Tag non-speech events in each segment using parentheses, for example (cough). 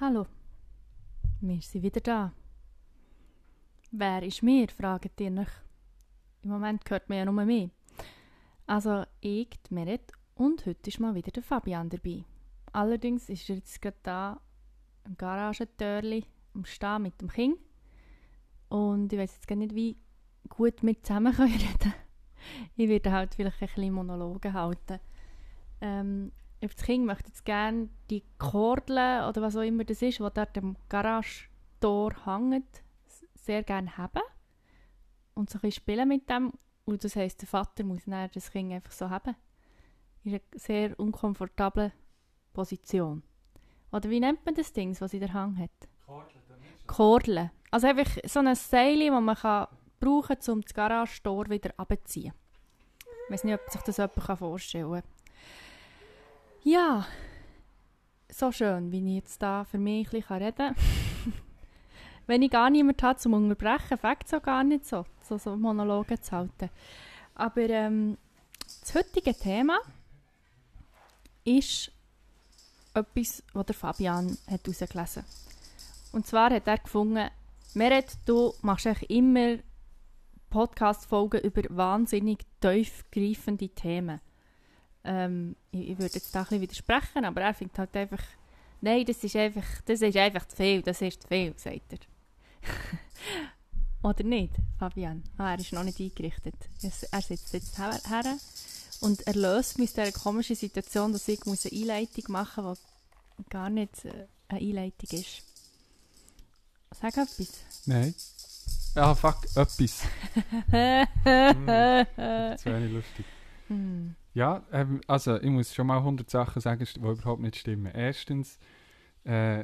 Hallo, wir sind wieder da. Wer ist mir, fragt ihr euch. Im Moment hört man ja nur mich. Also ich, die Meret, und heute ist mal wieder der Fabian dabei. Allerdings ist er jetzt gerade da im Garagentörli am Stehen mit dem Kind. Und ich weiß jetzt gar nicht, wie gut wir zusammen (laughs) können reden Ich werde halt vielleicht ein bisschen Monologe halten. Ähm, das Kind möchte jetzt gerne die Kordel oder was auch immer das ist, was dort am Garagentor hängt, sehr gerne haben. Und so ein bisschen spielen mit dem. Und das heisst, der Vater muss dann das Kind einfach so haben. In einer sehr unkomfortablen Position. Oder wie nennt man das Ding, was in der Hang hat? Kordel. Also einfach so ein Seil, das man kann brauchen kann, um das Garagentor wieder abzuziehen. Ich weiß nicht, ob sich das jemand vorstellen kann. Ja, so schön, wie ich jetzt da für mich ein bisschen reden kann. (laughs) Wenn ich gar niemanden habe zum Unterbrechen, fängt es auch gar nicht so, so, so Monologe zu halten. Aber ähm, das heutige Thema ist etwas, was der Fabian hat herausgelesen hat. Und zwar hat er gefunden, Meret, du machst eigentlich immer Podcast-Folgen über wahnsinnig tiefgreifende Themen. Ähm, ich, ich würde jetzt da ein bisschen widersprechen, aber er findet halt einfach, nein, das ist einfach, das ist einfach zu viel, das ist zu viel, sagt er. (laughs) Oder nicht, Fabian? Ah, er ist noch nicht eingerichtet. Er sitzt jetzt her, her und er löst mich aus dieser komischen Situation, dass ich eine Einleitung machen muss, die gar nicht äh, eine Einleitung ist. Sag etwas. Nein. Ah, fuck, etwas. (laughs) hm, das wäre nicht lustig. Hm. Ja, ähm, also ich muss schon mal 100 Sachen sagen, die überhaupt nicht stimmen. Erstens, äh,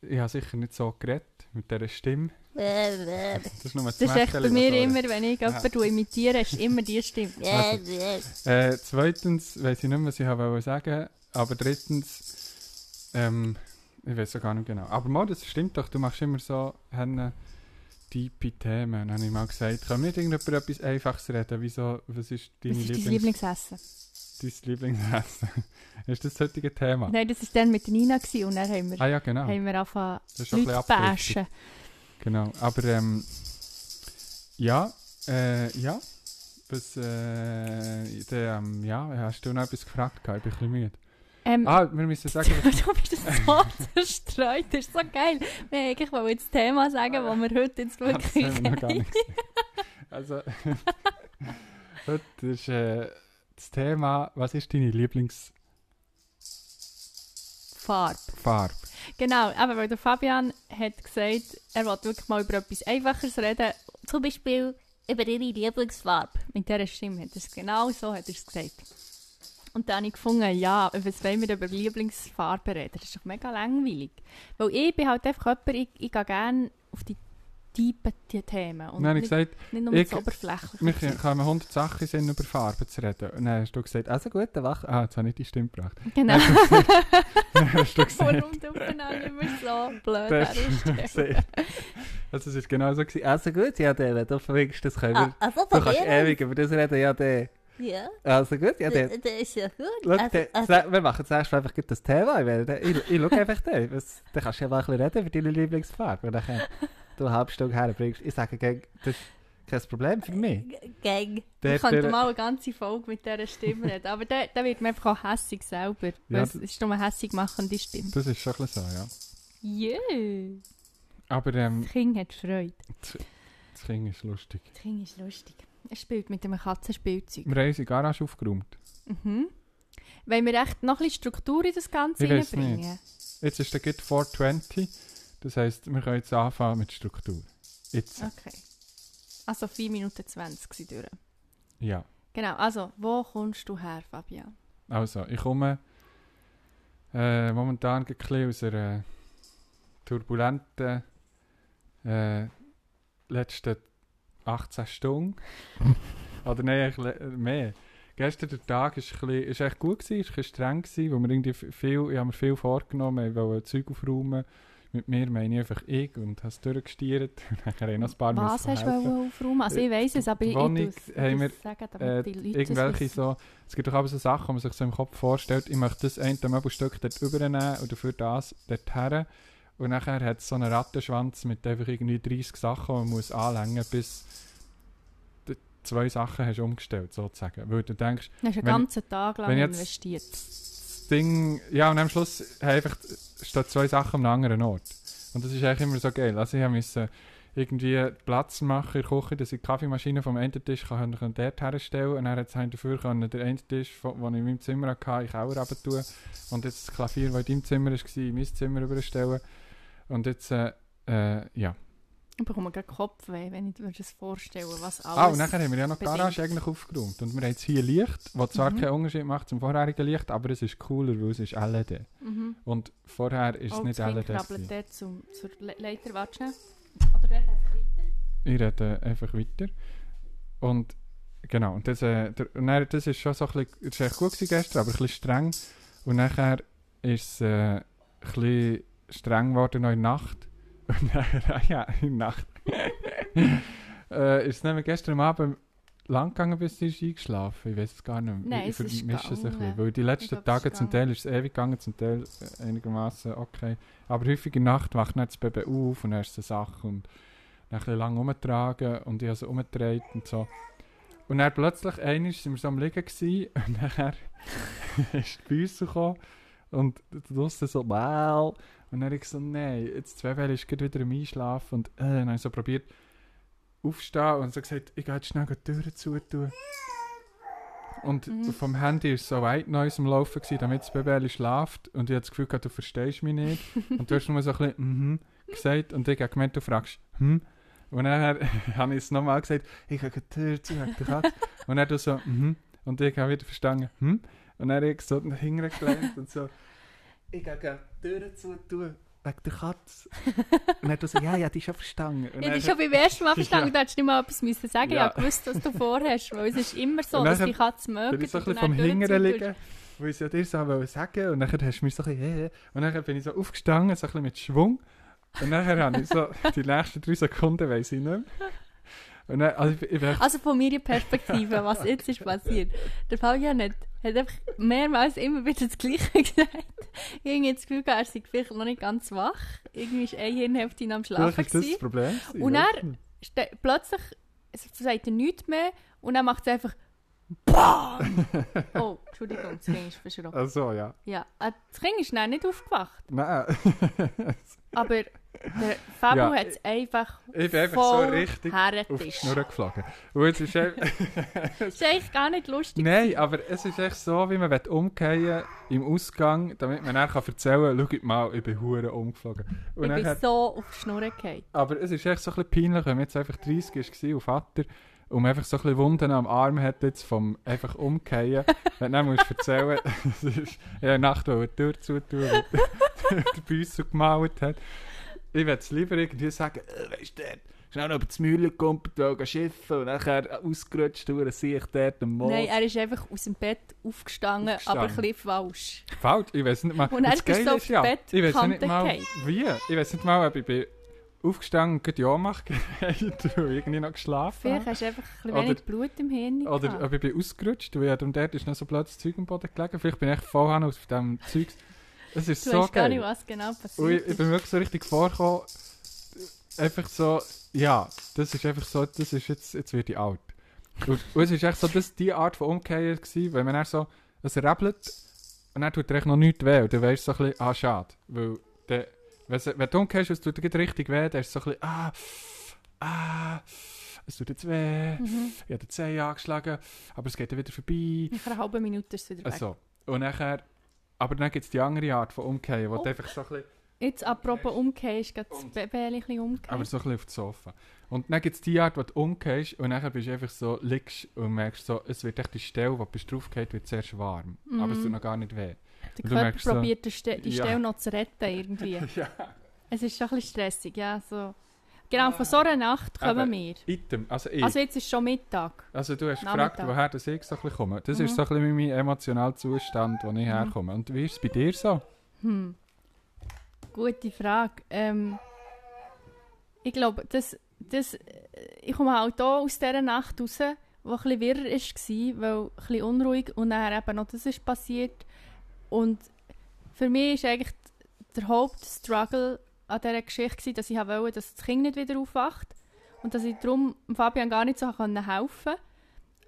ich habe sicher nicht so geredet mit dieser Stimme. das ist, nur das ist echt bei mir immer, wenn ich jemanden ja. imitiere, ist immer die Stimme. Also, äh, zweitens, weiß ich nicht mehr, was ich wollte sagen, aber drittens, ähm, ich weiß ja gar nicht genau. Aber mal, das stimmt doch, du machst immer so Hände tiefe Themen. Dann habe ich mal gesagt, können wir nicht über etwas Einfaches reden? Wieso, was ist dein Lieblings Lieblingsessen? Dein Lieblingsessen. (laughs) ist das das heutige Thema? Nein, das war dann mit Nina gewesen, und dann haben wir, ah, ja, genau. haben wir angefangen, Leute bashen. Genau, aber ähm, ja, äh, ja, was, äh, der, ähm, ja, hast du noch etwas gefragt? Ich bin ein bisschen müde. Ähm, ah, wir müssen sagen... (laughs) du bist so zerstreut, das ist so geil. Wir eigentlich mal das Thema sagen, das wir heute jetzt wirklich das wir gar nicht Also, (laughs) heute ist äh, das Thema, was ist deine Lieblings... Farbe. Farbe. Genau, aber weil der Fabian hat gesagt, er wollte wirklich mal über etwas Einfacheres reden, zum Beispiel über ihre Lieblingsfarbe. Mit dieser Stimme hat er es genau so hat er es gesagt. Und dann habe ich gefunden, ja, was wollen wir über Lieblingsfarben reden? Das ist doch mega langweilig. Weil ich bin halt einfach jemand, ich, ich gehe gerne auf die tiefen Themen. Und dann nicht, gesagt, nicht nur ich, oberflächlich. Mich kann 100 Sachen sind, über Farben zu reden. Und dann hast du gesagt, also gut, dann wach. Ah, jetzt habe ich die Stimme gebracht. Genau. Dann hast du gesagt, (laughs) Warum du immer so blöd herstellst. Also es war genau so, gewesen. also gut, ja, der, du verwegst das können wir. Ah, also du kannst ewig über das reden, ja, der. Ja. Also gut, ja, der, der ist ja gut. Schau, also, der, also, wir machen zuerst einfach das Thema. Weil, ich, ich schaue einfach den. (laughs) Was, dann kannst du ja mal ein bisschen reden über deine Lieblingsfarbe. Und dann du eine halbe Stunde herbringst. Ich sage, das ist kein Problem für mich. Gang. Wir könnten mal eine ganze Folge mit dieser Stimme reden. Aber da, da wird man einfach auch hässig selber. Ja, es ist nur eine hässig machende Stimme. Das ist schon ein bisschen so, ja. Yeah. Aber ähm, das Kind hat Freude. Das Kind ist lustig. Das Kind ist lustig. Er spielt mit einem Katzenspielzeug. Wir haben unsere Garage aufgeräumt. Mhm. Wollen wir echt noch ein bisschen Struktur in das Ganze reinbringen? Jetzt ist der Git 420. Das heisst, wir können jetzt anfangen mit Struktur. Jetzt. Okay. Also 4 Minuten 20 sind durch. Ja. Genau, also wo kommst du her, Fabian? Also, ich komme äh, momentan ein bisschen aus einer turbulenten äh, letzten 18 Stunden. (laughs) Oder nein, mehr. Gestern der Tag ist, ein bisschen, ist echt gut, gewesen, ist ein streng, gewesen, weil wir irgendwie viel, ich habe mir viel vorgenommen, ich wollte Zeug aufräumen. Mit mir meine ich einfach ich und habe es durchgestiert. (laughs) noch ein paar Was hast du aufräumen? Also ich weiss es, aber ich, Wohnung ich haben wir, sagen, äh, irgendwelche so, es gibt doch aber so Sachen, wo man sich so im Kopf vorstellt, ich möchte das eine Möbelstück dort übernehmen und dafür das dort her. Und nachher hat es so einen Rattenschwanz mit einfach irgendwie 30 Sachen, die man muss anlängen bis du zwei Sachen hast umgestellt, sozusagen. Weil du denkst, Du hast einen ganzen Tag lang investiert. das Ding, ja, und am Schluss einfach stehen zwei Sachen am anderen Ort. Und das ist eigentlich immer so geil. Also ich musste irgendwie Platz machen in der Küche, dass ich die Kaffeemaschine vom einen Tisch kann, kann dort herstellen und dann hat es dafür können, den einen Tisch, den ich in meinem Zimmer hatte, Keller runter tun und jetzt das Klavier, das in deinem Zimmer war, in mein Zimmer überstellen. Und jetzt, äh, äh, ja. Ich bekomme gerade Kopfweh, wenn ich mir das vorstelle, was alles... Ah, und nachher haben wir ja noch die. Garage eigentlich aufgeräumt. Und wir haben jetzt hier Licht, das zwar Mhm. keinen Unterschied macht zum vorherigen Licht, aber es ist cooler, weil es ist LED. Mhm. Und vorher ist es oh, nicht das Kind LED. krabbelt gewesen. dort zum, zur Le Leiter, warte schnell. Oder dort einfach weiter. Ich rede einfach weiter. Und genau, und das, äh, der, dann, das ist schon so ein bisschen, das war gut gestern, aber ein bisschen streng. Und nachher ist es äh, ein bisschen streng geworden noch in Nacht. (laughs) Und nachher, ja, in Nacht. (laughs) äh, ist es nämlich gestern am Abend lang gegangen, bis ist eingeschlafen. Ich weiß es gar nicht mehr. Nein, ich ist vermische es ein bisschen. Weil die letzten ist Tage zum Teil ist es ewig gegangen, zum Teil einigermaßen okay. Aber häufig in der Nacht wacht dann das Baby auf und dann ist es eine Sache und dann ein bisschen lang umgetragen und ich habe sie umgedreht und so. Und dann plötzlich, einmal sind wir so am Liegen gewesen, und nachher ist die Büsse gekommen und draussen so «Wow!» Und dann habe ich so «Nein, jetzt zwei Wellen ist gerade wieder am Einschlafen» und äh, dann habe ich so probiert aufstehen und so gesagt «Ich gehe jetzt schnell die Türen zutun». Und Mhm. vom Handy war so White Noise am Laufen, gewesen, damit das Baby schlaft und ich hatte das Gefühl, gehabt, du verstehst mich nicht. (laughs) Und du hast nur so ein bisschen «Mhm» gesagt und ich habe gemeint, du fragst «Hm?» Und dann (laughs) habe ich es nochmal gesagt, ich habe die Tür zu, wegen der Katze. und dann du so, mhm. Und ich habe wieder verstanden, hm? Und dann habe ich so dahinter gelehnt und so, ich gehe die Tür zu tun, wegen der Katze. (laughs) und dann du so, ja, ja, die ist schon verstanden. Und Ich dann- habe schon beim ersten Mal verstanden, (laughs) Ja. du hättest nicht mal etwas müssen sagen Ja. Ich habe gewusst, was du vorhast, weil es ist immer so, dass die Katze mögen. bin ich so ein und bisschen vom dann durchziehen liegen, weil ich es ja dir so wollte sagen und dann hast du mich so ein bisschen, äh, und dann bin ich so aufgestanden, so ein bisschen mit Schwung. Und nachher habe ich so, die nächsten drei Sekunden weiss ich nicht mehr. Dann, also ich, ich Also von meiner Perspektive, was jetzt ist passiert. Der Fabian hat, hat einfach mehrmals immer wieder das Gleiche (laughs) gesagt. Ich habe das Gefühl, er sei vielleicht noch nicht ganz wach. Irgendwie war eine Hirnhälfte am Schlafen. Vielleicht ist das. Problem. Und? Ste plötzlich sagt er nichts mehr und dann macht es einfach BAM! (laughs) Oh, Entschuldigung, das Kind ist verschrocken. Ach so, ja. Ja, äh, das Kind ist nicht aufgewacht. Nein. (laughs) Aber der Fabio Ja, hat es einfach ich bin einfach so richtig auf die. Schnur geflogen. Und jetzt ist einfach, Das (laughs) ist eigentlich gar nicht lustig. Nein, aber es ist echt so, wie man umkehren im Ausgang, damit man dann kann erzählen kann, schau mal, ich bin hure umgeflogen. Und ich bin so auf die Schnur gefallen. aber es ist echt so ein bisschen peinlich, wenn man jetzt einfach 30 war und Vater und man einfach so ein bisschen Wunden am Arm hat jetzt vom einfach umkehren. (laughs) wenn du musst erzählen, (laughs) es ist der Nacht, wo er die Tür zutun, weil der (laughs) Büsse gemalt hat. Ich würde es lieber irgendwie sagen, äh, weißt du, schnell noch über das Mühle gekommen, gehen schiffen und nachher ausgerutscht, durch sehe ich dort am Moos. Nein, er ist einfach aus dem Bett aufgestanden, Aufgestanden. aber ein bisschen falsch. Falsch, ich weiß nicht mal. Und bist du Geile auf ist ja, die ich weiß ja nicht mal, wie. Ich weiß nicht mal, ob ich bin aufgestanden und ja mache, und irgendwie noch geschlafen Vielleicht hast du einfach ein bisschen Oder- wenig Blut im Hirn. Oder gehabt. ich bin ausgerutscht, weil und dort ist noch so plötzlich Zeug am Boden gelegen. Vielleicht bin ich voll an auf dem Zeug. Es ist du so weißt gar nicht, geil. was genau Und passiert ich, ich bin wirklich so richtig vorgekommen. Einfach so, ja, das ist einfach so, das ist jetzt, jetzt wird ich alt. Und, und es ist echt so, das die Art von Umkehren gewesen, weil man dann so, es rappelt und dann tut echt noch nichts weh. Und dann weisst du so ein bisschen, ah, schade. Weil, der, wenn, du umkehrst, es tut richtig weh, dann ist es so ein bisschen, ah, ah, es tut jetzt weh. Mhm. Ich habe den Zeh angeschlagen, aber es geht dann wieder vorbei. Nach einer halben Minute ist es wieder weg. Also, und nachher, aber dann gibt es die andere Art von Umkehren, wo Oh. einfach so ein bisschen, Jetzt apropos umkehren, ist gerade das Baby ein bisschen umgekehrt. aber so ein bisschen auf das Sofa. Und dann gibt es die Art, wo du umkehrst und dann bist du einfach so, liegst und merkst so, es wird echt die Stelle, wo du draufgehst, wird zuerst warm. Aber es Mhm. tut noch gar nicht weh. Der Körper merkst so- probiert die, Ste die Ja. Stelle noch zu retten irgendwie. (laughs) ja. es ist schon ein bisschen stressig, ja. So. Genau, von so einer Nacht kommen Aber- wir. Item, also ich. Also jetzt ist schon Mittag. Also du hast gefragt, woher das ich so ein bisschen komme. Das Mhm. ist so ein bisschen mein emotionaler Zustand, wo ich Mhm. herkomme. Und wie ist es bei dir so? Hm. Gute Frage. Ähm, ich glaube, das, das, äh, ich komme halt auch aus dieser Nacht raus, wo ein bisschen wirr war, weil ein bisschen unruhig und dann eben noch das ist passiert. Und für mich ist eigentlich der Hauptstruggle an dieser Geschichte, dass ich wollte, dass das Kind nicht wieder aufwacht und dass ich darum Fabian gar nicht so helfen konnte.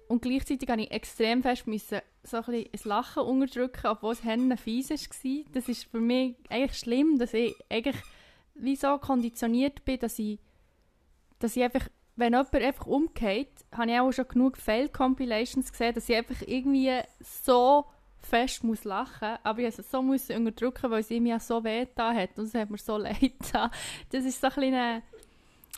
Und gleichzeitig musste ich extrem fest müssen, so ein, bisschen ein Lachen unterdrücken, obwohl es Hennen fies war. Das ist für mich eigentlich schlimm, dass ich eigentlich wie so konditioniert bin, dass ich, dass ich einfach, wenn jemand einfach umgeht, habe ich auch schon genug Fail-Compilations gesehen, dass ich einfach irgendwie so fest muss lachen aber ich es so muss unterdrücken, weil es ihm so weh hat und es hat mir so (laughs) leid getan. Das war so ein, ein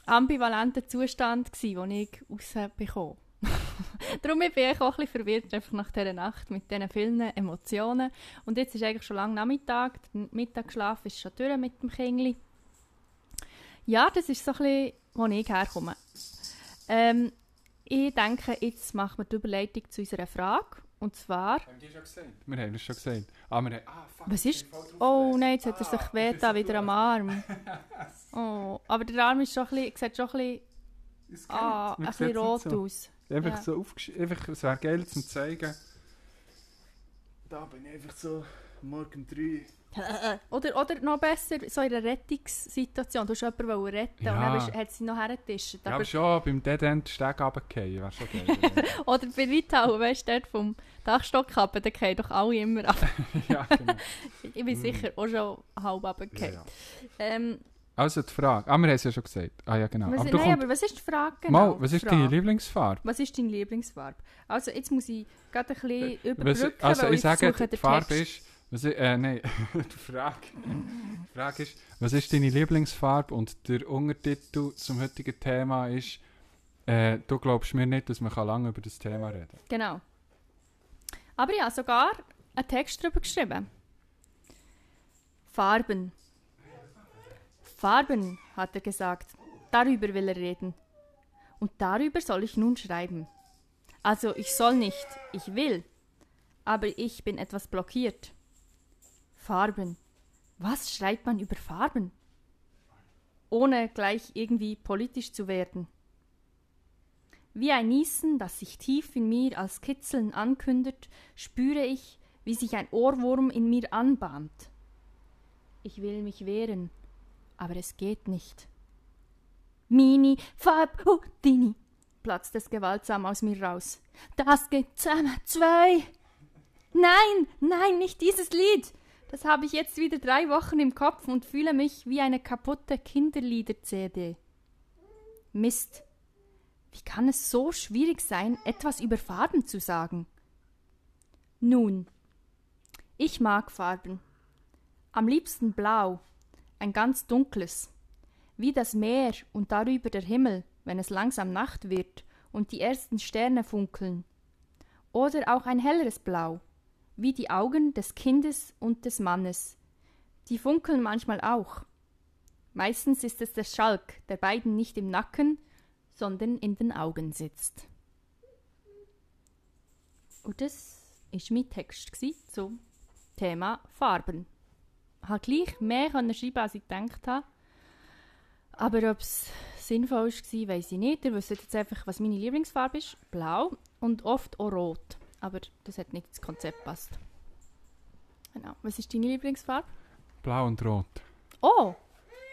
ambivalenter Zustand, den ich rausbekomme. (laughs) Darum bin ich auch ein bisschen verwirrt einfach nach dieser Nacht mit diesen vielen Emotionen. Und jetzt ist eigentlich schon lange Nachmittag, der Mittagsschlaf ist schon durch mit dem Kindli. Ja, das ist so bisschen, wo ich herkomme. Ähm, ich denke, jetzt machen wir die Überleitung zu unserer Frage. Und zwar... Haben die schon gesagt? Wir haben es schon gesagt. Ah, wir haben... Ah, fuck. Was ist... Oh nein, jetzt hat er sich da wieder am (laughs) Arm. Oh, aber der Arm ist schon ein bisschen, sieht schon ein bisschen, ah, ein bisschen rot so. aus. Einfach ja. so einfach, es wäre geil zum zeigen. Da bin ich einfach so morgen drei. (laughs) oder, oder noch besser, so in einer Rettungssituation. Du hast jemanden retten ja. und dann hat sie noch hergetischt. Ja, aber schon beim Dead End Steg runtergefallen, wäre schon geil. (laughs) oder bei Reithauen, weißt du, dort vom Dachstock ab, da fallen doch alle immer ab. (laughs) ja, genau. ich bin mm. sicher auch schon halb runtergefallen. Ja, ja. ähm, also die Frage. Ah, wir haben es ja schon gesagt. Ah ja, genau. Was, aber, nein, aber was ist die Frage genau? Mal, was ist deine Lieblingsfarbe? Was ist deine Lieblingsfarbe? Also jetzt muss ich gerade ein bisschen äh, überbrücken, was, Also ich, ich sage, die Farbe Text. ist... Was ist, äh, nein, (laughs) die Frage, die Frage ist, was ist deine Lieblingsfarbe? Und der Untertitel zum heutigen Thema ist, äh, du glaubst mir nicht, dass man lange über das Thema reden kann. Genau. Aber ja, sogar einen Text darüber geschrieben. Farben. Farben, hat er gesagt. Darüber will er reden. Und darüber soll ich nun schreiben. Also ich soll nicht, ich will. Aber ich bin etwas blockiert. Farben. Was schreibt man über Farben? Ohne gleich irgendwie politisch zu werden. Wie ein Niesen, das sich tief in mir als Kitzeln ankündet, spüre ich, wie sich ein Ohrwurm in mir anbahnt. Ich will mich wehren, aber es geht nicht. Mini, Fab, Houdini, platzt es gewaltsam aus mir raus. Das geht zusammen, zwei. Nein, nein, nicht dieses Lied. Das habe ich jetzt wieder drei Wochen im Kopf und fühle mich wie eine kaputte Kinderlieder-CD. Mist. Wie kann es so schwierig sein, etwas über Farben zu sagen? Nun, ich mag Farben. Am liebsten blau, ein ganz dunkles, wie das Meer und darüber der Himmel, wenn es langsam Nacht wird und die ersten Sterne funkeln. Oder auch ein helleres Blau, wie die Augen des Kindes und des Mannes. Die funkeln manchmal auch. Meistens ist es der Schalk, der beiden nicht im Nacken, sondern in den Augen sitzt. Und das war mein Text zum Thema Farben habe gleich mehr schreiben als ich gedacht habe. Aber ob es sinnvoll war, weiß ich nicht. Ihr wisst jetzt einfach, was meine Lieblingsfarbe ist. Blau und oft auch rot. Aber das hat nicht ins Konzept gepasst. Genau. Was ist deine Lieblingsfarbe? Blau und rot. Oh!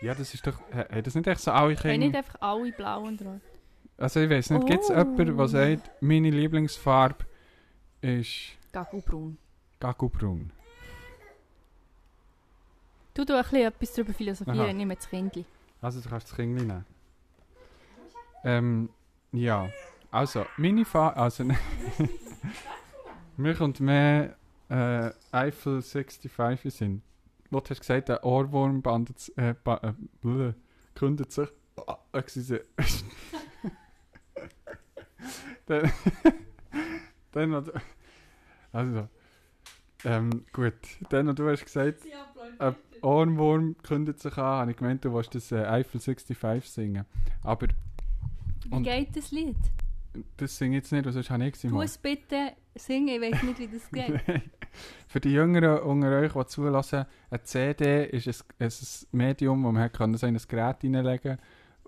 Ja, das ist doch... Hat das nicht echt so alle Kinder... nicht einfach alle blau und rot. Also ich weiß nicht, oh. gibt es jemanden, der sagt, meine Lieblingsfarbe ist... Gagubraun. Gagubraun. Du du ein bisschen etwas darüber philosophieren, Aha. nimm das Kindli. Also du kannst das Kindli nehmen. Ähm, ja. Also, meine Farbe... Also, (laughs) mir kommt mehr äh, Eiffel 65 in Sinn. Du hast gesagt, ein Ohrwurm bandet, äh, ba, äh, blö, kündet sich... Oh, excuse. (laughs) dann, (laughs) dann also, ähm, gut. Dann, du hast gesagt, ein Ohrwurm kündet sich an. Habe ich gemeint, du willst das äh, Eiffel 65 singen. Aber... Wie geht das Lied? Das singe ich jetzt nicht, was sonst habe ich gesungen. Du es bitte singen, ich weiß nicht, wie das geht. (laughs) Für die Jüngeren unter euch, die zulassen, eine CD ist ein, ein Medium, wo man kann so in ein Gerät hineinlegen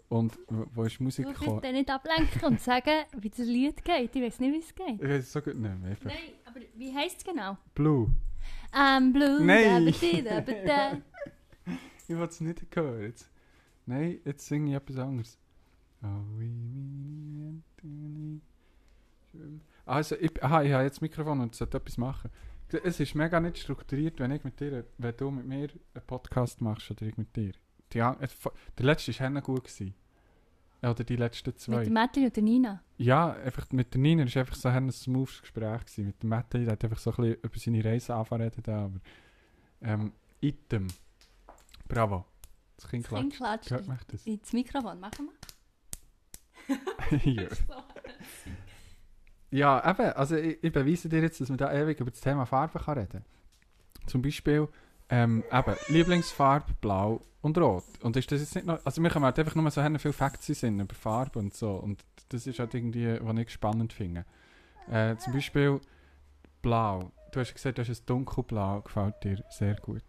und wo ist Musik du gekommen? Ich nicht ablenken und sagen, wie das Lied geht. Ich weiß nicht, wie es geht. Ich weiß es so gut nicht mehr. Nein, aber wie heisst es genau? Blue. I'm blue. Nein. (laughs) ich will es nicht hören. Jetzt, nein, jetzt singe ich etwas anderes. Oh, Hände schwimmen. Also, ich, aha, ich habe jetzt das Mikrofon und sollte etwas machen. Es ist mega nicht strukturiert, wenn ich mit dir, wenn du mit mir einen Podcast machst oder ich mit dir. Die, äh, der letzte war Henne gut. Gewesen. Oder die letzten Mit zwei. der Mädchen und der Nina. Ja, einfach mit der Nina war einfach so ein smoothes Gespräch. Gewesen. Mit dem Matthew, der hat einfach so ein bisschen über seine Reise da, Aber, ähm, Item. Bravo. Das Kind Das Kind klatscht. klatscht Hört mich das? ins Mikrofon. Machen wir. (laughs) (laughs) ja, eben. Also ich, ich beweise dir jetzt, dass man da ewig über das Thema Farbe kann reden kann. Zum Beispiel, ähm, eben, Lieblingsfarbe blau und rot. Und ist das jetzt nicht noch... Also mir kommen halt einfach nur so viele Facts Sinn über Farbe und so. Und das ist halt irgendwie, was ich spannend finde. Äh, zum Beispiel blau. Du hast gesagt, du hast ein dunkelblau. Gefällt dir sehr gut.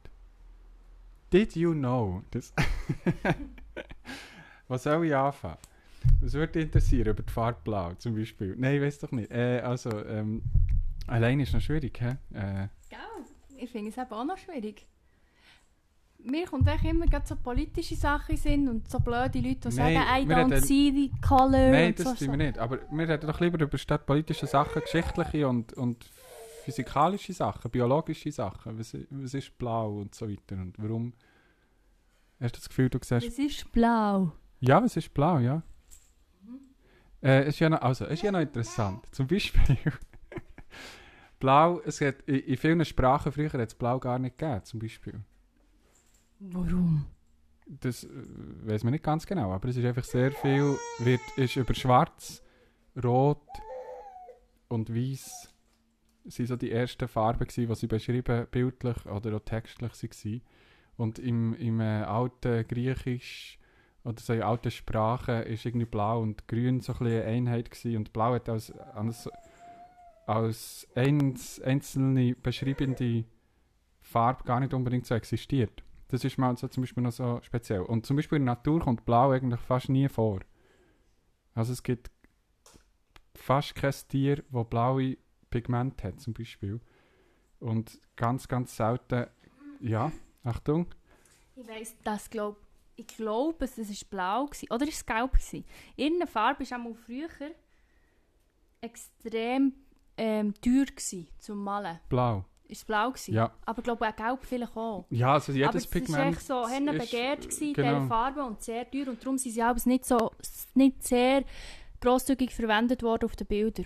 Did you know? Das (laughs) was soll ich anfangen? Was würde dich interessieren über die Farbe blau zum Beispiel? Nein, ich weiß doch nicht. Äh, also, ähm, allein ist noch schwierig, hä? Äh, Gell? Ich finde es eben auch noch schwierig. Mir kommt echt immer gerade so politische Sachen Sinn und so blöde Leute, die Nein, sagen, I don't reden- see the color Nein, das so. tun wir nicht. Aber wir reden doch lieber über statt politische Sachen, geschichtliche und, und physikalische Sachen, biologische Sachen. Was, was ist blau und so weiter und warum... Hast du das Gefühl, du siehst... Es ist blau. Ja, es ist blau, ja. Äh, ist ja noch, also, ist ja noch interessant. Zum Beispiel... (laughs) blau, es hat, in, in vielen Sprachen früher hat es blau gar nicht gegeben, zum Beispiel. Warum? Das äh, weiß man nicht ganz genau, aber es ist einfach sehr viel, wird, ist über schwarz, rot und weiß sind so die ersten Farben gewesen, die sie beschrieben, bildlich oder auch textlich waren. Und im, im äh, alten Griechisch oder so in alten Sprachen ist irgendwie blau und grün so ein bisschen eine Einheit gewesen. und blau hat als, als, als eins, einzelne beschreibende Farbe gar nicht unbedingt so existiert. Das ist mal so zum Beispiel noch so speziell. Und zum Beispiel in der Natur kommt Blau eigentlich fast nie vor. Also es gibt fast kein Tier, das blaue Pigmente hat zum Beispiel. Und ganz, ganz selten, ja, Achtung, Ich weiss, das glaub, ich glaube, es war blau gewesen. oder ist es gelb gewesen? Irgendeine Farbe war auch früher extrem ähm, teuer gewesen, zum Malen. blau. Ist es blau gewesen? Ja. Aber ich glaube auch gelb vielleicht auch. Ja, also Aber jedes es Pigment. war echt so begehrt, gewesen, genau. diese Farbe und sehr teuer. Und darum sind sie auch nicht, so, nicht sehr grosszügig verwendet worden auf den Bildern.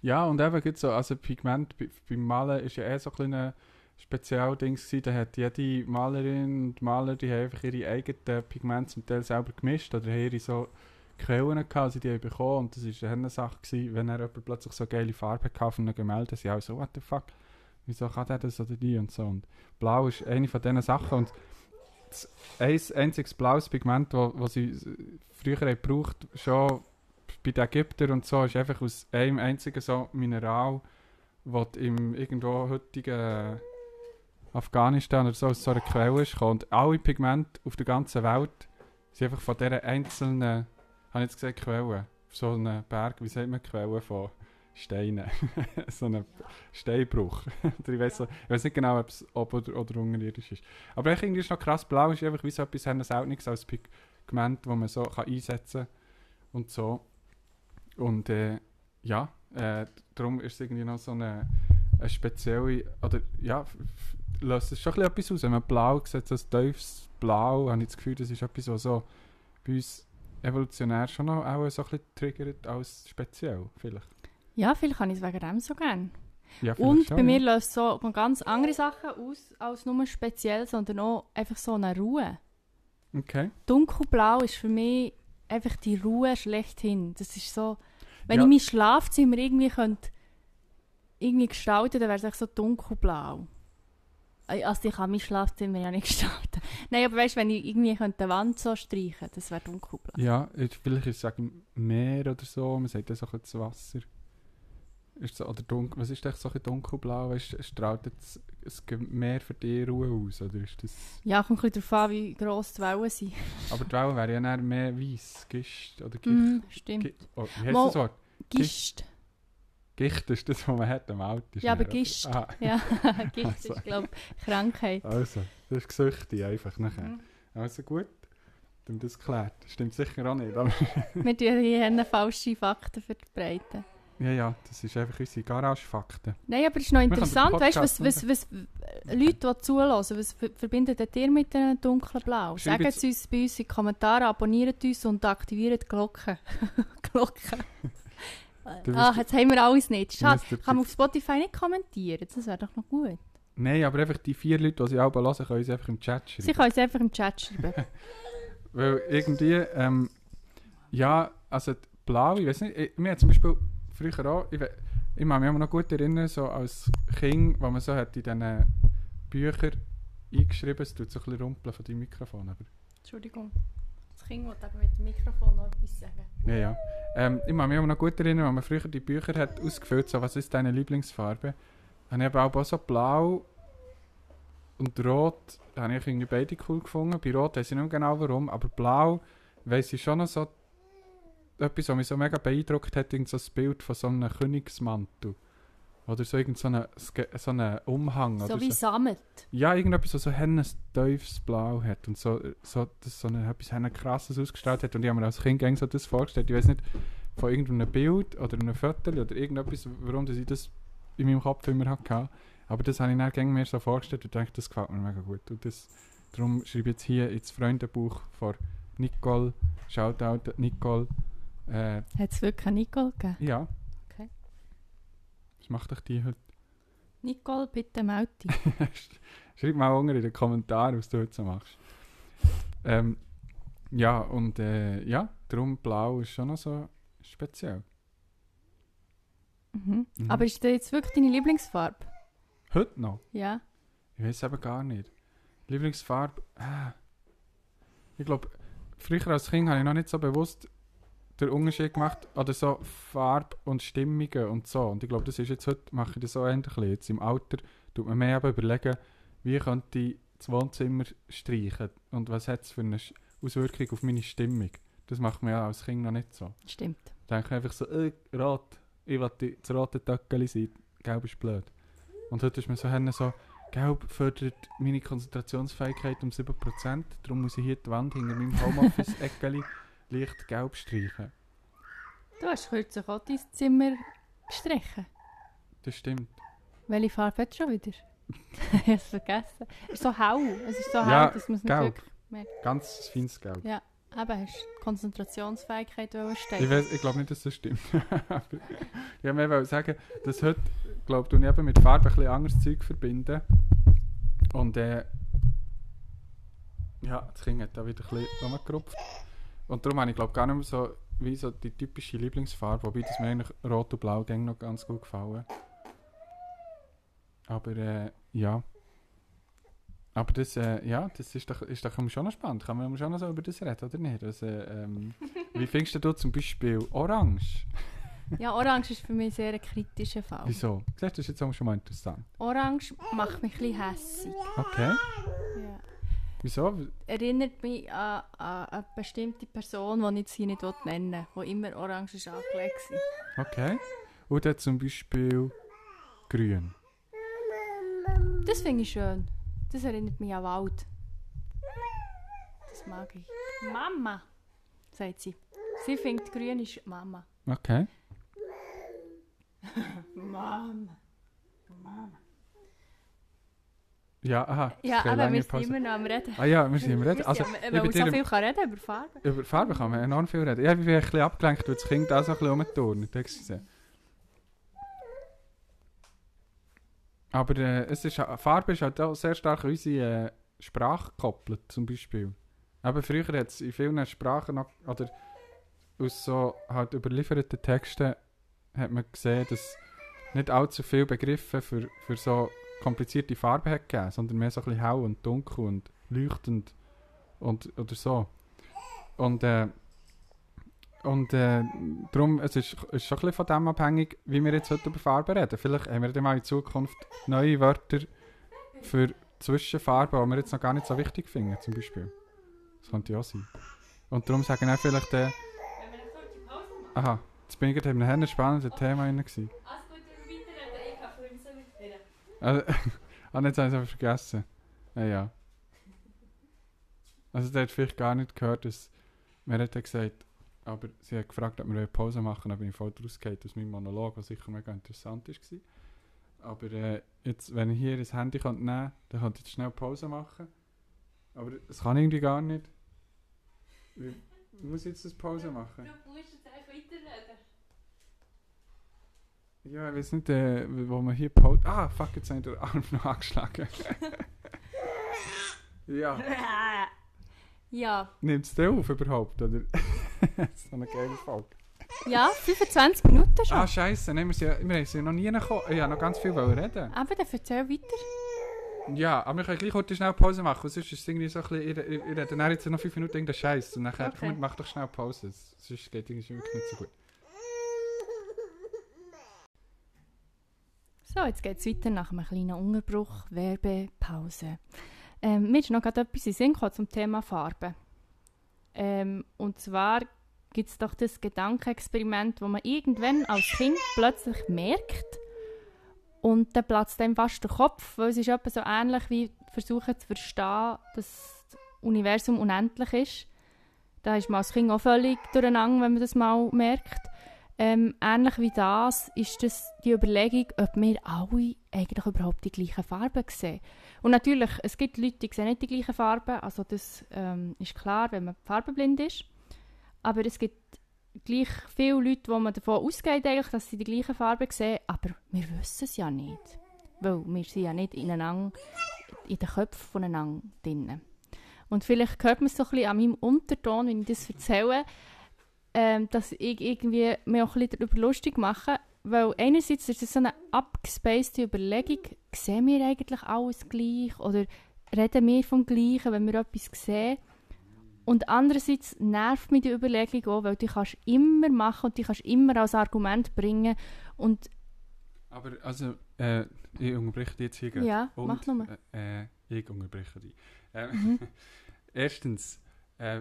Ja, und eben gibt so, also Pigment bei- beim Malen ist ja eh so ein kleines Spezialdings gewesen. Da hat jede Malerin und Maler, die haben einfach ihre eigenen Pigmente zum Teil selber gemischt oder ihre so Quellen gehabt, also die bekommen. Und das war eine Sache, gewesen, wenn er jemand plötzlich so geile Farbe hatte auf einem Gemälde, sie auch so, what the fuck, wieso kann der das oder die und so. Und Blau ist eine von diesen Sachen und das ein einziges blaues Pigment, wo sie früher gebraucht schon bei den Ägyptern und so, ist einfach aus einem einzigen so Mineral, das im irgendwo heutigen Afghanistan oder so aus so einer Quelle ist gekommen. Und alle Pigmente auf der ganzen Welt sind einfach von dieser einzelnen, habe ich jetzt gesagt, Quelle, so einem Berg, wie sagt man Quelle von Steinen, (laughs) so einem Steinbruch. (laughs) ich weiß so, ich weiß nicht genau, ob es ob oder, oder unterirdisch ist. Aber irgendwie ist noch krass, blau ist einfach wie so etwas Seltenes als Pigment, das man so kann einsetzen kann und so. Und äh, ja, äh, darum ist es irgendwie noch so eine, eine spezielle, oder ja, löst es schon ein bisschen etwas aus. Wenn man blau sieht, so ein tiefes Blau, habe ich das Gefühl, das ist etwas, was so bei uns evolutionär schon noch auch so ein bisschen triggert als speziell, vielleicht. Ja, vielleicht kann ich es wegen dem so gerne. Ja, Und schon, bei mir ja. löst so noch ganz andere Sachen aus, als nur speziell, sondern auch einfach so eine Ruhe. Okay. Dunkelblau ist für mich einfach die Ruhe schlechthin. Das ist so, wenn Ja. ich mein Schlafzimmer irgendwie könnte, irgendwie gestalten, dann wäre es so dunkelblau. Äh, Also ich kann mein Schlafzimmer ja nicht (laughs) gestalten. Nein, aber weißt du, wenn ich irgendwie könnte die Wand so streichen das wäre dunkelblau. Ja, vielleicht ist es sagen Meer oder so, man sagt das auch das Wasser. Ist so, oder dunkel, was ist echt so ein bisschen dunkelblau? Weißt, du, strahlt jetzt es Meer für die Ruhe aus? Oder ist das... Ja, kommt ein bisschen darauf an, wie gross die Wellen sind. (laughs) Aber die Wellen wären ja dann mehr weiß, Gischt oder Gicht. Mm, stimmt. Gi oh, wie heißt Mal- das Wort? Gischt. Gicht ist das, was man hat am Auto. Ja, aber Gist. Ah, (laughs) Ja, Gicht Also. ist, glaube ich, Krankheit. also, das ist gesüchtig einfach nachher. Mhm. Also gut, dann das geklärt. Stimmt sicher auch nicht. (laughs) Wir tun hier falsche Fakten verbreiten. Ja, ja, das ist einfach unsere Garage-Fakten. Nein, aber es ist noch den interessant, weißt du, was, was, was Leute, die zulassen, was ver- verbindet ihr mit dem dunklen Blau? Sagt es uns bei uns in die Kommentare, abonniert uns und aktiviert die Glocke. (laughs) Glocke. Wisst- jetzt haben wir alles nicht. Schade, kann man auf Spotify nicht kommentieren, das wäre doch noch gut. Nein, aber einfach die vier Leute, die sie alle hören, können uns einfach im Chat schreiben. Sie können uns einfach im Chat schreiben. (laughs) Weil irgendwie, ähm, ja, also die Blau, ich weiß nicht, ich, mir zum Beispiel früher auch, ich, ich kann mich immer noch gut erinnern, so als Kind, wo man so hat in diesen Büchern eingeschrieben, es tut so ein bisschen rumpeln von deinem Mikrofon, aber Entschuldigung. Das Kind wollte aber mit dem Mikrofon noch etwas sagen. ja, ja. Ähm, ich kann mich immer noch gut erinnern, wenn man früher die Bücher hat ausgefüllt, so was ist deine Lieblingsfarbe, habe ich auch so blau und rot, habe ich irgendwie beide cool gefunden. Bei rot weiß ich nicht genau warum, aber blau weiss ich schon noch so etwas, was mich so mega beeindruckt hat, so ein Bild von so einem Königsmantel. Oder so irgend so einen so Umhang. So oder wie so. Samet. Ja, irgendetwas, was so ein tiefes Blau hat und so, so, das so eine, etwas hen krasses ausgestrahlt hat. Und ich habe mir als Kind gäng so das vorgestellt. Ich weiß nicht, von irgendeinem Bild oder einem Foto oder irgendetwas, warum dass ich das in meinem Kopf immer hatte. Aber das habe ich dann gäng mir so vorgestellt und dachte, das gefällt mir mega gut. Und das, darum schreibe ich jetzt hier ins Freundebuch von Nicole, Shoutout Nicole. Äh, Hat es wirklich eine Nicole gegeben? ja. Was macht euch die heute? Nicole, bitte melde dich. (laughs) Schreib mal unten in den Kommentaren, was du heute so machst. Ähm, ja, und äh, ja, darum blau ist schon noch so speziell. Mhm. Mhm. Aber ist das jetzt wirklich deine Lieblingsfarbe? Heute noch? Ja. Ich weiß eben gar nicht. Lieblingsfarbe? Ah. Ich glaube, früher als Kind habe ich noch nicht so bewusst den Unterschied gemacht oder so Farbe und Stimmungen und so. Und ich glaube, das ist jetzt heute, mache ich das so ähnlich. Jetzt im Alter tut man mehr überlegen, wie könnte ich das Wohnzimmer streichen und was hat es für eine Auswirkung auf meine Stimmung. Das macht man ja als Kind noch nicht so. Stimmt. Da denke ich einfach so, äh, rot, ich will die- das rote Töckeli sein, gelb ist blöd. Und heute ist mir so, so, gelb fördert meine Konzentrationsfähigkeit um 7%, darum muss ich hier die Wand hinter meinem Homeoffice-Eckeli (laughs) leicht gelb streichen. Du hast kürzlich auch dein Zimmer gestrichen. Das stimmt. Welche Farbe hat schon wieder? (laughs) ich habe es vergessen. Es ist so hell. Es ist so Ja, hell, dass man es nicht wirklich... Ganz feines Gelb. Ja, eben, hast du Konzentrationsfähigkeit wollen Ich, weiss, ich glaube nicht, dass das stimmt. Aber (laughs) ich wollte mehr sagen, dass heute, glaube ich, eben mit Farbe ein bisschen anderes Zeug verbinden. Und äh, ja, das Kind hat da wieder ein bisschen rumgerupft. Und darum habe ich, glaube gar nicht mehr so, wie so die typische Lieblingsfarbe, wobei das mir eigentlich Rot und Blau noch ganz gut gefallen. Aber äh, ja. Aber das, äh, ja, das ist doch, ist doch schon noch spannend. Kann man schon noch so über das reden, oder nicht? Also, ähm, (laughs) wie findest du zum Beispiel Orange? Ja, Orange ist für mich sehr ein kritischer Fall. Wieso? Siehst du, das ist jetzt auch schon mal interessant. Orange macht mich ein bisschen hässig. Okay. Ja. Wieso? Erinnert mich an, an eine bestimmte Person, die ich jetzt hier nicht nennen will, die immer orange ist angelegt war. Okay. Dann zum Beispiel grün. Das finde ich schön. Das erinnert mich an Wald. Das mag ich. Mama, sagt sie. Sie findet grün ist Mama. Okay. (laughs) Mama. Mama. Ja, aha. Ja, aber wir sind immer noch am Reden. Ah ja, wir sind im Reden. Also, am- ich weil man so viel kann reden über Farben. über Farbe kann man enorm viel reden. Ja, ich bin ein bisschen abgelenkt, weil das Kind auch so ein bisschen rumturnt. Aber äh, es ist, Farbe ist halt auch sehr stark an unsere äh, Sprache gekoppelt, zum Beispiel. Aber früher hat es in vielen Sprachen noch, oder aus so halt überlieferten Texten hat man gesehen, dass nicht allzu viele Begriffe für, für so komplizierte Farben hat gegeben, sondern mehr so ein bisschen hell und dunkel und leuchtend und, oder so. Und, äh, und äh, darum, es ist, ist schon ein bisschen von dem abhängig, wie wir jetzt heute über Farben reden. Vielleicht haben wir dann mal in Zukunft neue Wörter für Zwischenfarben, die wir jetzt noch gar nicht so wichtig finden, zum Beispiel. Das könnte ja auch sein. Und darum sagen auch vielleicht, äh, aha, jetzt bin ich gerade in einem spannenden Thema gewesen. Also (laughs) ah, jetzt habe ich es einfach vergessen. Ja, ja. Also, der hat vielleicht gar nicht gehört, dass. Mir hat gesagt, aber sie hat gefragt, ob wir eine Pause machen, bin ich voll rausgehauen aus meinem Monolog, was sicher mega interessant war. Aber äh, jetzt, wenn ich hier das Handy nehmen könnte, dann könnte ich jetzt schnell Pause machen. Aber das kann ich irgendwie gar nicht. Wie muss ich jetzt das Pause machen? musst jetzt einfach weiterreden. Ja, ich weiß nicht, äh, wo man hier Pause. Ah, fuck, jetzt habe ich den Arm noch angeschlagen. (laughs) ja. Ja, Nimmt es auf überhaupt? Oder? (laughs) so eine geile Folge. ja, 25 Minuten schon. Ah, Scheiße, nein, wir, sind, wir haben sie noch nie gekommen. Ich wollte noch ganz viel reden. Aber dann erzähl weiter. Ja, aber wir können gleich heute schnell Pause machen. Sonst ist es irgendwie so ein bisschen. Ich, ich, ich rede dann jetzt noch fünf Minuten irgendeinen Scheiß. Und nachher, Okay. komm, mach doch schnell Pause. Sonst geht es wirklich nicht so gut. So, jetzt geht es weiter nach einem kleinen Unterbruch, Werbepause. Ähm, mir ist noch etwas in Sinn gekommen zum Thema Farbe. Ähm, und zwar gibt es doch das Gedankenexperiment, wo man irgendwann als Kind plötzlich merkt und dann platzt einem fast der Kopf, weil es ist etwa so ähnlich wie versuchen zu verstehen, dass das Universum unendlich ist. Da ist man als Kind auch völlig durcheinander, wenn man das mal merkt. Ähm, ähnlich wie das ist das die Überlegung, ob wir alle eigentlich überhaupt die gleichen Farben sehen. Und natürlich, es gibt Leute, die sehen nicht die gleichen Farben, also das ähm, ist klar, wenn man farbenblind ist. Aber es gibt gleich viele Leute, wo man davon ausgeht, eigentlich, dass sie die gleichen Farben sehen, aber wir wissen es ja nicht. Weil wir sind ja nicht ineinander, in den Köpfen voneinander drin. Und vielleicht hört man es so ein bisschen an meinem Unterton, wenn ich das erzähle, ähm, dass ich irgendwie mir auch ein bisschen darüber lustig mache. Weil einerseits ist es so eine abgespacede Überlegung, sehen wir eigentlich alles gleich oder reden wir vom Gleichen, wenn wir etwas sehen. Und andererseits nervt mich die Überlegung auch, weil die kannst immer machen und die kannst immer als Argument bringen. Und Aber also, äh, ich unterbreche dich jetzt hier gerade. ja, Und, mach nochmal. Äh, äh, ich unterbreche dich. Äh, Mhm. (laughs) Erstens, äh,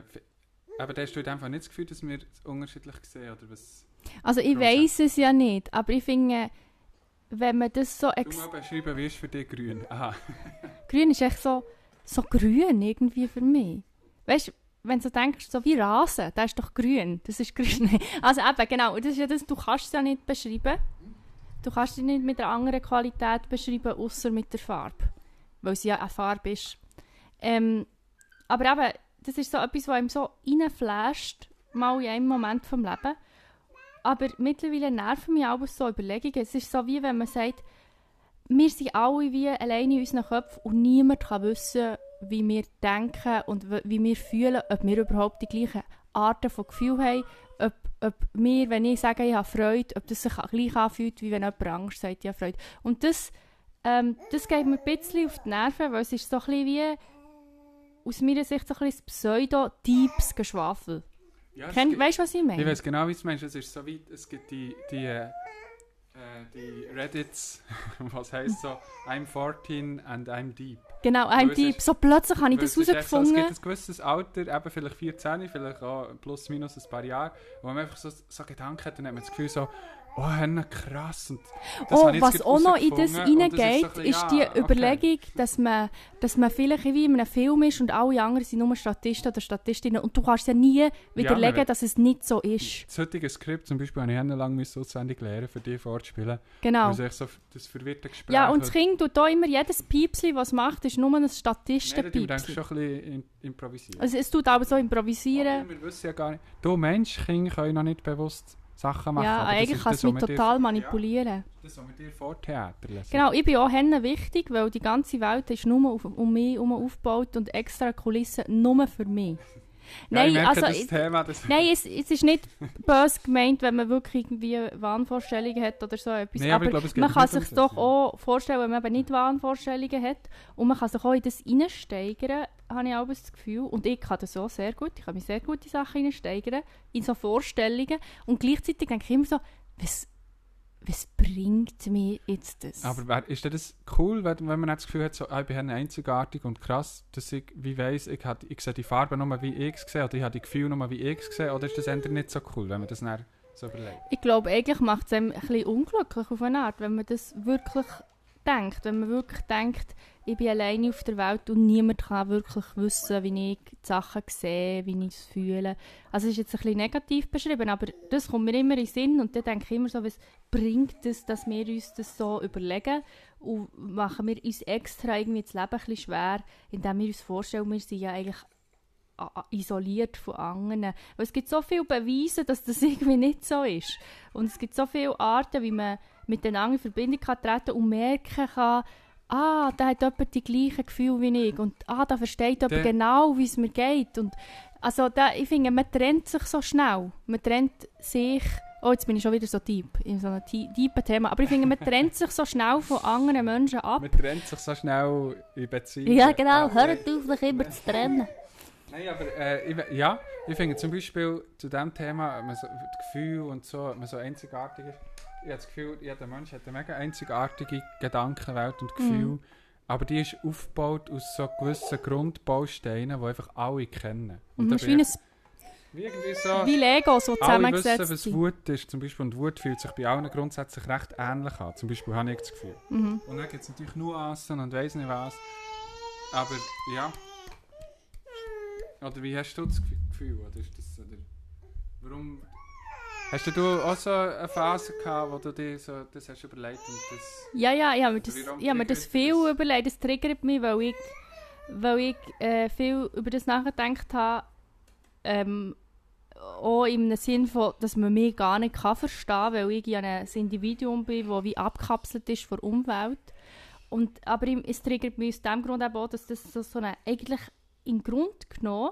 aber da hast du einfach nicht das Gefühl, dass wir es unterschiedlich sehen, oder was? Also ich weiß es ja nicht, aber ich finde, wenn man das so Du ex mal beschreiben, wie ist für dich grün? Aha. Grün ist echt so, so grün irgendwie für mich. Weißt du, wenn du so denkst, so wie Rasen, das ist doch grün. Das ist grün. (laughs) Also eben, genau, das ist ja das, du kannst es ja nicht beschreiben. Du kannst es nicht mit einer anderen Qualität beschreiben, außer mit der Farbe. Weil es ja eine Farbe ist. Ähm, aber eben, das ist so etwas, was einem so reinflasht, mal in einem Moment vom Leben. Aber mittlerweile nerven mich auch so Überlegungen. Es ist so, wie wenn man sagt, wir sind alle wie alleine in unseren Köpfen und niemand kann wissen, wie wir denken und wie wir fühlen, ob wir überhaupt die gleichen Arten von Gefühl haben, ob, ob wir, wenn ich sage, ich habe Freude, ob das sich gleich anfühlt, wie wenn jemand Angst sagt, ich habe Freude. Und das, ähm, das geht mir ein bisschen auf die Nerven, weil es ist so ein bisschen wie, aus meiner Sicht, so ein bisschen Pseudo-Deeps Geschwafel. Ja, es Kenn- gibt- Weißt du, was ich meine? Ich weiß genau, wie du es meinst. Es ist so weit, es gibt die, die, äh, äh, die Reddits, (laughs) was heisst so, I'm 14 and I'm deep. Genau, es Deep. ist- So plötzlich habe ich das echt so, herausgefunden. Es gibt ein gewisses Alter, eben vielleicht 14, vielleicht auch plus minus ein paar Jahre, wo man einfach so, so Gedanken hat und dann hat man das Gefühl so, oh, Henne, krass. Und Oh, was auch noch in das hineingeht, so ist ja, die okay. Überlegung, dass, man, dass man vielleicht wie in einem Film ist und alle anderen sind nur Statisten oder Statistinnen und du kannst ja nie widerlegen, man- dass es nicht so ist. Das heutige Skript zum Beispiel habe ich Henne lang müssen auswendig lernen, für dich vorzuspielen. Genau. Weil es so das verwirrte Gespräch Ja, und das. Kind tut da immer jedes Piepsli, was es macht, ist nur ein Nein, du denkst Statisten-Piepsli. schon ein bisschen im- improvisieren. Also es tut aber so improvisieren. Aber wir wissen ja gar nicht. Du Mensch, Kinder können noch nicht bewusst Sachen machen. Ja, eigentlich ist kann das, es mich total manipulieren. Das, was wir dir vortheatern. Genau, ich bin auch Henne wichtig, weil die ganze Welt ist nur auf, um mich herum aufgebaut und extra Kulissen nur für mich. (laughs) Ja, ich Nein, merke, also das Thema, das Nein, es, es ist nicht böse gemeint, wenn man wirklich irgendwie Wahnvorstellungen hat oder so etwas. Nee, aber aber glaube, man kann sich doch ja. auch vorstellen, wenn man eben nicht Wahnvorstellungen hat und man kann sich auch in das reinsteigern, habe ich auch das Gefühl. Und ich kann das auch sehr gut. Ich kann mich sehr gut in Sachen reinsteigern, in so Vorstellungen. Und gleichzeitig denke ich immer so, was, was bringt mir jetzt das? Aber wär- ist das cool, wenn, wenn man das Gefühl hat, so, ah, ich bin einzigartig und krass, dass ich, wie weiss, ich, hat, ich sehe die Farbe nur wie ich sehe oder ich habe die Gefühle nur wie ich sehe, oder ist das eher nicht so cool, wenn man das dann so überlegt? Ich glaube, eigentlich macht es einem ein bisschen unglücklich auf eine Art, wenn man das wirklich denkt, wenn man wirklich denkt, ich bin alleine auf der Welt und niemand kann wirklich wissen, wie ich die Sachen sehe, wie ich es fühle. Also es ist jetzt ein bisschen negativ beschrieben, aber das kommt mir immer in den Sinn und dann denke ich immer so, was bringt es, dass wir uns das so überlegen und machen wir uns extra irgendwie das Leben ein bisschen schwer, indem wir uns vorstellen, wir sind ja eigentlich isoliert von anderen. Weil es gibt so viele Beweise, dass das (laughs) irgendwie nicht so ist. Und es gibt so viele Arten, wie man miteinander in Verbindung kann treten und merken kann, ah, da hat jemand die gleichen Gefühle wie ich und ah, da versteht jemand genau, wie es mir geht. Und also da, ich finde, man trennt sich so schnell. Man trennt sich Oh, jetzt bin ich schon wieder so deep, in so einem tiefen Thema. Aber ich finde, man trennt sich so schnell von anderen Menschen ab. Man trennt sich so schnell in Beziehungen. Ja, genau. Hört auf, sich immer zu trennen. Nein, aber äh, ich, ja, ich finde zum Beispiel zu diesem Thema, man so, das Gefühl und so, man so einzigartig ist. Ich habe das Gefühl, jeder Mensch hat eine mega einzigartige Gedankenwelt und Gefühl. Mm. Aber die ist aufgebaut aus so gewissen Grundbausteinen, die einfach alle kennen. Und, ist wie ein wie, irgendwie so, wie Lego so zusammengesetzt Alle wissen, was Wut ist zum Beispiel. Und Wut fühlt sich bei allen grundsätzlich recht ähnlich an. Zum Beispiel habe ich das Gefühl. Mhm. Und dann gibt es natürlich Nuancen und weiss nicht was. Aber ja. Oder wie hast du das Gefühl? Oder ist das, oder, warum... Hast du auch so eine Phase gehabt, wo du dir so, das hast überlegt und das... Ja, ja, ich habe mir das, ich habe mir das viel das? überlegt. Das triggert mich, weil ich, weil ich äh, viel über das nachgedacht habe. Ähm, auch im Sinn von, dass man mich gar nicht kann verstehen kann, weil ich ja ein Individuum bin, das wie abkapselt ist von der Umwelt. Und, aber es triggert mich aus dem Grund auch, dass das so, so eine, eigentlich im Grund genommen,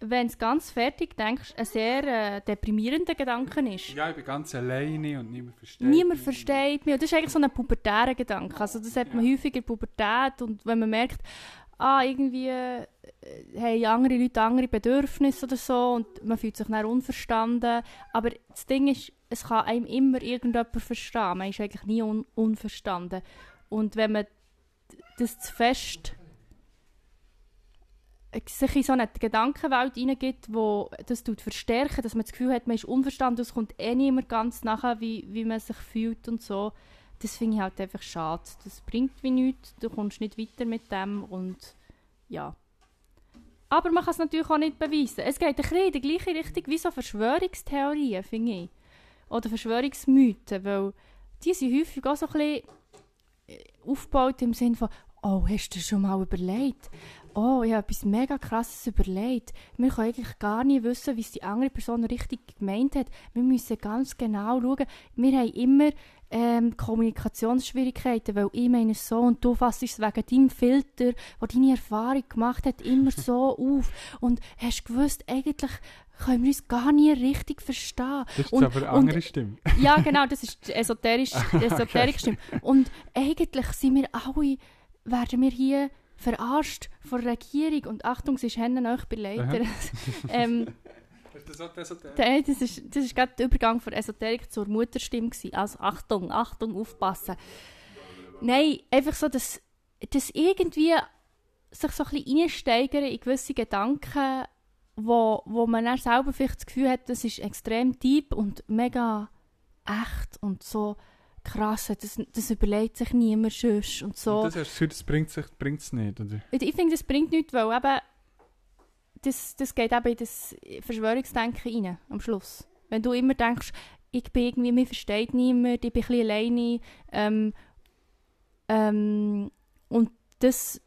wenn du ganz fertig denkst, ein sehr äh, deprimierender Gedanke ist. Ja, ich bin ganz alleine und niemand versteht Niemand mich. versteht mich. Und das ist eigentlich so ein pubertärer Gedanke. Also das hat man ja. häufig in der Pubertät und wenn man merkt, ah, irgendwie äh, haben andere Leute andere Bedürfnisse oder so und man fühlt sich dann unverstanden. Aber das Ding ist, es kann einem immer irgendjemand verstehen. Man ist eigentlich nie un unverstanden. Und wenn man das zu fest sich in so eine Gedankenwelt hineingibt, wo das tut verstärken, dass man das Gefühl hat, man ist unverstanden, es kommt eh nicht mehr ganz nachher, wie, wie man sich fühlt und so. Das finde ich halt einfach schade. Das bringt wie nichts, du kommst nicht weiter mit dem und ja. Aber man kann es natürlich auch nicht beweisen. Es geht ein bisschen in die gleiche Richtung wie so Verschwörungstheorien, finde ich. Oder Verschwörungsmythen, weil die sind häufig auch so ein bisschen aufgebaut im Sinne von «Oh, hast du schon mal überlegt? Oh, ich habe etwas mega krasses überlegt. Wir können eigentlich gar nicht wissen, wie es die andere Person richtig gemeint hat. Wir müssen ganz genau schauen. Wir haben immer ähm, Kommunikationsschwierigkeiten, weil ich meine so und du fasst es wegen deinem Filter, der deine Erfahrung gemacht hat, immer so (laughs) auf. Und hast gewusst, eigentlich können wir uns gar nie richtig verstehen. Das ist und, aber eine andere Stimme. Ja, genau, das ist die esoterische, (laughs) esoterische Stimme. Und eigentlich sind wir alle, werden wir hier verarscht von der Regierung und Achtung, sie ist Hände euch bei Leiter. (laughs) ähm, das, das, das, ist, das ist gerade der Übergang von Esoterik zur Mutterstimme gewesen. Also Achtung, Achtung, aufpassen. Nein, einfach so, dass, dass irgendwie sich so ein bisschen in gewisse Gedanken, wo, wo man dann selber vielleicht das Gefühl hat, das ist extrem deep und mega echt und so krass, das, das überlegt sich niemand sonst und so. Und das hast du das bringt es nicht, oder? Ich finde, das bringt nichts, weil eben das, das geht eben in das Verschwörungsdenken rein, am Schluss. Wenn du immer denkst, ich bin irgendwie, mir versteht niemand, ich bin ein bisschen alleine ähm, ähm, und das,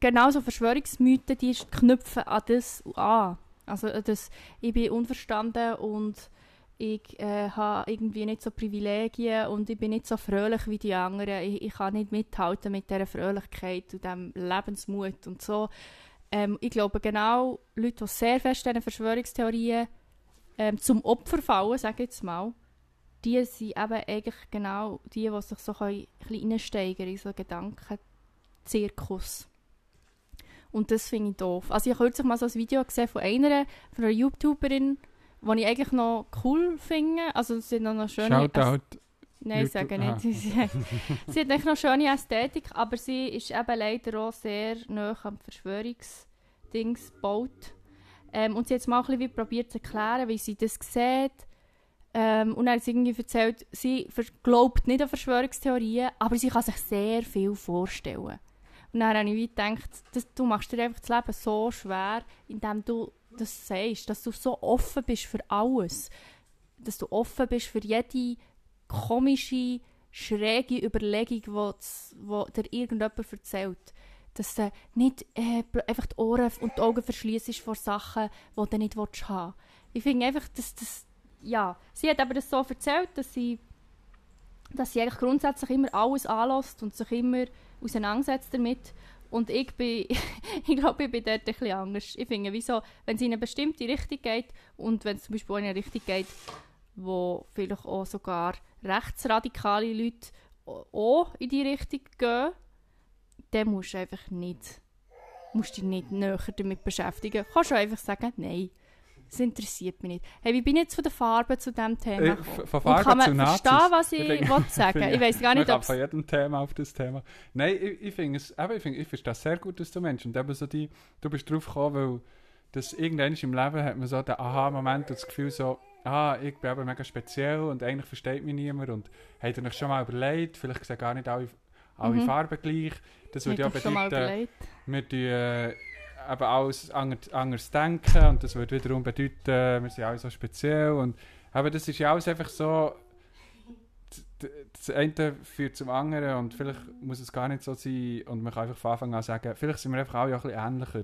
genauso Verschwörungsmythen, die knüpfen an das an. Also das, ich bin unverstanden und ich äh, habe irgendwie nicht so Privilegien und ich bin nicht so fröhlich wie die anderen. Ich, ich kann nicht mithalten mit dieser Fröhlichkeit und diesem Lebensmut und so. Ähm, ich glaube genau, Leute, die sehr fest diesen Verschwörungstheorien ähm, zum Opfer fallen, sage ich jetzt mal, die sind eben eigentlich genau die, die sich so ein bisschen in so einen Gedankenzirkus. Und das finde ich doof. Also ich habe kürzlich mal so ein Video gesehen von einer, von einer YouTuberin, was ich eigentlich noch cool finde. Also es sind noch, schöne... Shoutout. Nein, ich sage nicht. (laughs) Sie, sie hat eigentlich noch schöne Ästhetik, aber sie ist eben leider auch sehr nah am Verschwörungsdings gebaut. Ähm, und sie hat jetzt mal ein bisschen probiert zu erklären, wie sie das sieht. Ähm, und dann hat sie irgendwie erzählt, sie glaubt nicht an Verschwörungstheorien, aber sie kann sich sehr viel vorstellen. Und dann habe ich gedacht, dass, du machst dir einfach das Leben so schwer, indem du das sagst, dass du so offen bist für alles. Dass du offen bist für jede komische, schräge Überlegung, die dir irgendjemand erzählt. Dass du nicht äh, einfach die Ohren und die Augen verschließt vor Sachen, die du nicht willst haben Ich finde einfach, dass das... Ja, sie hat aber das so erzählt, dass sie, dass sie eigentlich grundsätzlich immer alles anlässt und sich immer auseinandersetzt damit. Und ich bin, (laughs) ich glaube, ich bin dort ein bisschen anders. Ich finde, wieso, wenn es in eine bestimmte Richtung geht und wenn es zum Beispiel in eine Richtung geht, wo vielleicht auch sogar rechtsradikale Leute auch in die Richtung gehen, dann musst du einfach nicht, musst dich nicht näher damit beschäftigen. Du kannst du einfach sagen, nein, das interessiert mich nicht. Hey, wie bin ich jetzt von den Farben zu diesem Thema Äh, von Und Farben kann man zu Nazis. verstehen, was ich, (laughs) Ich will sagen Ich weiß gar nicht, ob von jedem Thema auf das Thema. Nein, ich, ich finde es, eben, ich, finde, ich verstehe sehr gut, dass du Mensch und eben so die, du bist drauf gekommen, weil das irgendwann im Leben hat man so den Aha-Moment und das Gefühl so, ah, ich bin aber mega speziell und eigentlich versteht mich niemand und habt ihr euch schon mal überlegt, vielleicht sehen gar nicht alle, alle Mhm. Farben gleich. Das würde ja ich schon mal bedeuten, wir äh, eben alles anders, denken und das würde wiederum bedeuten, wir sind alle so speziell und aber das ist ja alles einfach so das eine führt zum anderen und vielleicht muss es gar nicht so sein und man kann einfach von Anfang an sagen, vielleicht sind wir einfach alle ein bisschen ähnlicher,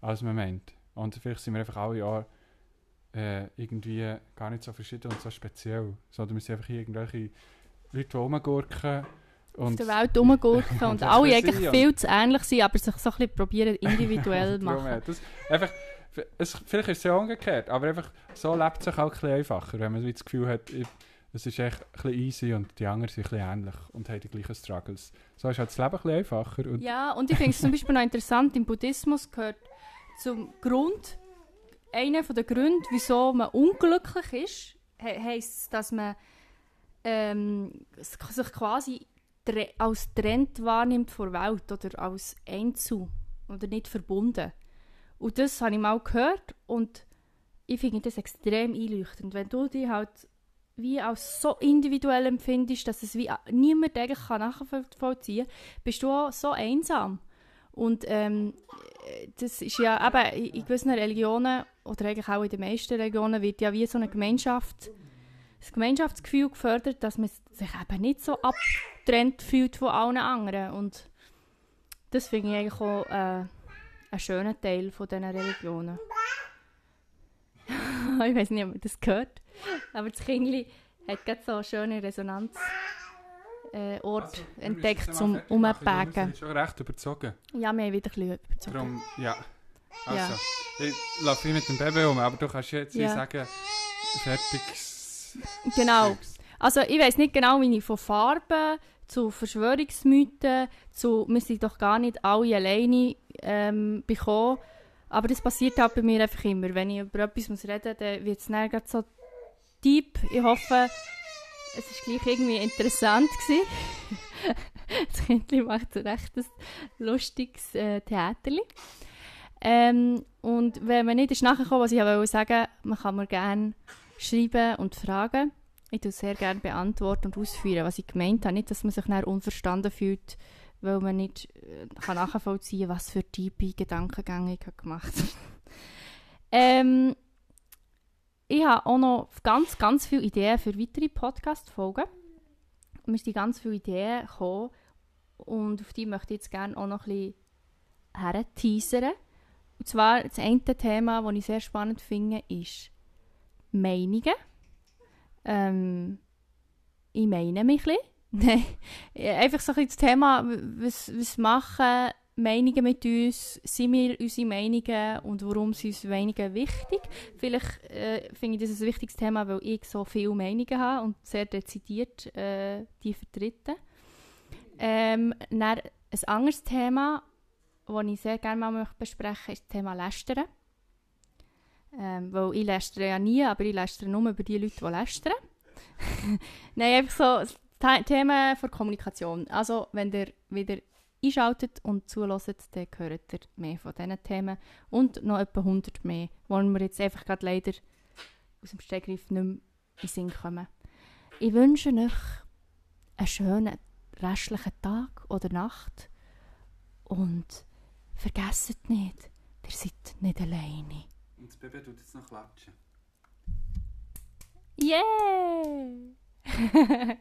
als man meint. Und vielleicht sind wir einfach alle auch äh, irgendwie gar nicht so verschieden und so speziell, sondern wir sind einfach irgendwelche Leute, die rumgurken auf und der Welt rumgurken (laughs) und und alle eigentlich viel zu ähnlich sind, aber sich so ein bisschen probieren (laughs) individuell machen. Das, einfach, es, vielleicht ist es ja umgekehrt, aber einfach so lebt es sich auch ein bisschen einfacher, wenn man das Gefühl hat, es ist echt ein bisschen easy und die anderen sind ein bisschen ähnlich und haben die gleichen Struggles. So ist halt das Leben ein bisschen einfacher. Und Ja, und ich finde es zum Beispiel noch interessant, im Buddhismus gehört zum Grund, einer der Gründe, wieso man unglücklich ist, he heisst, dass man ähm, sich quasi als Trend wahrnimmt vor der Welt oder als Einzel oder nicht verbunden. Und das habe ich mal gehört und ich finde das extrem einleuchtend. Wenn du dich halt wie als so individuell empfindest, dass es wie niemand eigentlich kann nachvollziehen kann, bist du auch so einsam. Und ähm, äh, das ist ja eben in gewissen Religionen oder eigentlich auch in den meisten Religionen wird ja wie so eine Gemeinschaft, das Gemeinschaftsgefühl gefördert, dass man sich eben nicht so abgetrennt fühlt von allen anderen. Und das finde ich eigentlich auch äh, ein schöner Teil von diesen Religionen. (laughs) ich weiß nicht, ob man das gehört, aber das Kindli hat gerade so einen schönen Resonanzort äh, Ort entdeckt zum Umbacken. Wir sind schon recht überzogen. Ja, wir haben wieder ein bisschen überzogen. Darum, ja. Also, Ja. ich laufe mit dem Baby um, aber du kannst jetzt Ja. sagen, fertiges Genau. Also ich weiß nicht genau, wie ich von Farben zu Verschwörungsmythen zu «Wir sind doch gar nicht alle alleine» ähm, bekommen. Aber das passiert halt bei mir einfach immer. Wenn ich über etwas muss reden muss, dann wird es dann so deep. Ich hoffe, es war gleich irgendwie interessant. gewesen. (laughs) das Kind macht ein recht lustiges äh, Theaterli. Ähm, und wenn man nicht ist nachgekommen, was ich wollte sagen, man kann mir gerne schreiben und fragen. Ich tue sehr gerne beantworten und ausführen, was ich gemeint habe. Nicht, dass man sich dann unverstanden fühlt, weil man nicht äh, kann nachvollziehen kann, was für tiefe Gedankengänge ich habe gemacht (laughs) ähm, Ich habe auch noch ganz, ganz viele Ideen für weitere Podcast-Folgen. Mir sind ganz viele Ideen gekommen und auf die möchte ich jetzt gerne auch noch ein bisschen teasern. Und zwar das eine Thema, das ich sehr spannend finde, ist Meinungen. Ähm, ich meine mich ein bisschen. (laughs) Einfach so ein bisschen das Thema, was, was machen Meinungen mit uns, sind wir unsere Meinungen und warum sind unsere Meinungen wichtig? Vielleicht äh, finde ich das ein wichtiges Thema, weil ich so viele Meinungen habe und sehr dezidiert äh, die vertrete. Ähm, dann ein anderes Thema, das ich sehr gerne mal besprechen möchte, ist das Thema Lästern. Ähm, weil ich lästere ja nie, aber ich lästere nur über die Leute, die lästern. (laughs) Nein, einfach so Themen für Kommunikation. Also, wenn ihr wieder einschaltet und zulässt, dann hört ihr mehr von diesen Themen. Und noch etwa 100 mehr, die wir jetzt einfach gerade leider aus dem Stegreif nicht mehr in den Sinn kommen. Ich wünsche euch einen schönen restlichen Tag oder Nacht und vergesst nicht, ihr seid nicht alleine. Und das Baby tut jetzt noch klatschen. Yeah! (laughs)